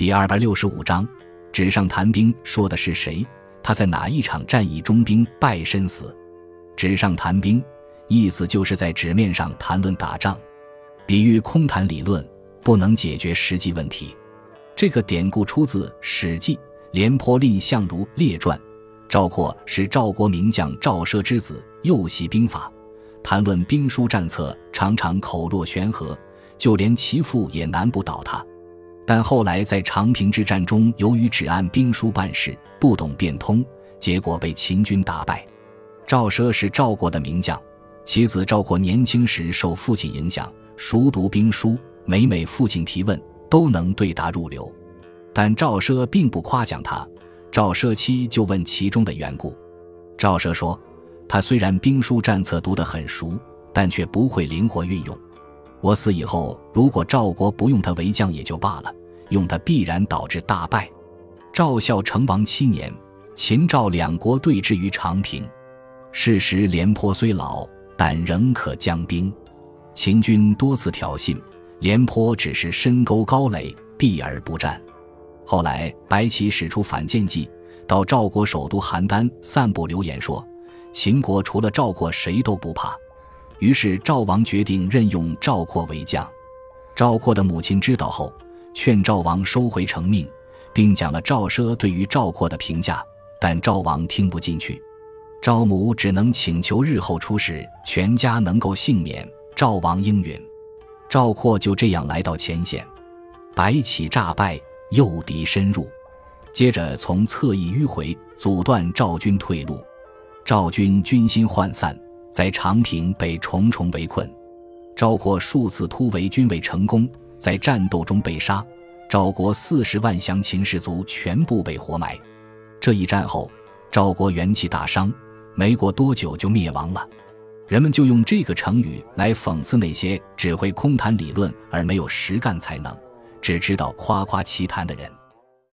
第二百六十五章，纸上谈兵说的是谁？他在哪一场战役中兵败身死？纸上谈兵，意思就是在纸面上谈论打仗，比喻空谈理论，不能解决实际问题。这个典故出自《史记·廉颇蔺相如列传》。赵括是赵国名将赵奢之子，又习兵法，谈论兵书战策，常常口若悬河，就连其父也难不倒他。但后来在长平之战中，由于只按兵书办事，不懂变通，结果被秦军打败。赵奢是赵国的名将，其子赵括年轻时受父亲影响，熟读兵书，每每父亲提问，都能对答如流。但赵奢并不夸奖他，赵奢妻就问其中的缘故。赵奢说：“他虽然兵书战策读得很熟，但却不会灵活运用。我死以后，如果赵国不用他为将也就罢了。”用它必然导致大败。赵孝成王七年，秦赵两国对峙于长平。是时廉颇虽老，但仍可将兵。秦军多次挑衅，廉颇只是深沟高垒，避而不战。后来白起使出反间计，到赵国首都邯郸散布流言，说秦国除了赵括谁都不怕。于是赵王决定任用赵括为将。赵括的母亲知道后。劝赵王收回成命，并讲了赵奢对于赵括的评价，但赵王听不进去，赵母只能请求日后出使，全家能够幸免。赵王应允，赵括就这样来到前线，白起诈败，诱敌深入，接着从侧翼迂回，阻断赵军退路，赵军军心涣散，在长平被重重围困，赵括数次突围均未成功。在战斗中被杀，赵国四十万降秦士卒全部被活埋。这一战后，赵国元气大伤，没过多久就灭亡了。人们就用这个成语来讽刺那些只会空谈理论而没有实干才能、只知道夸夸其谈的人。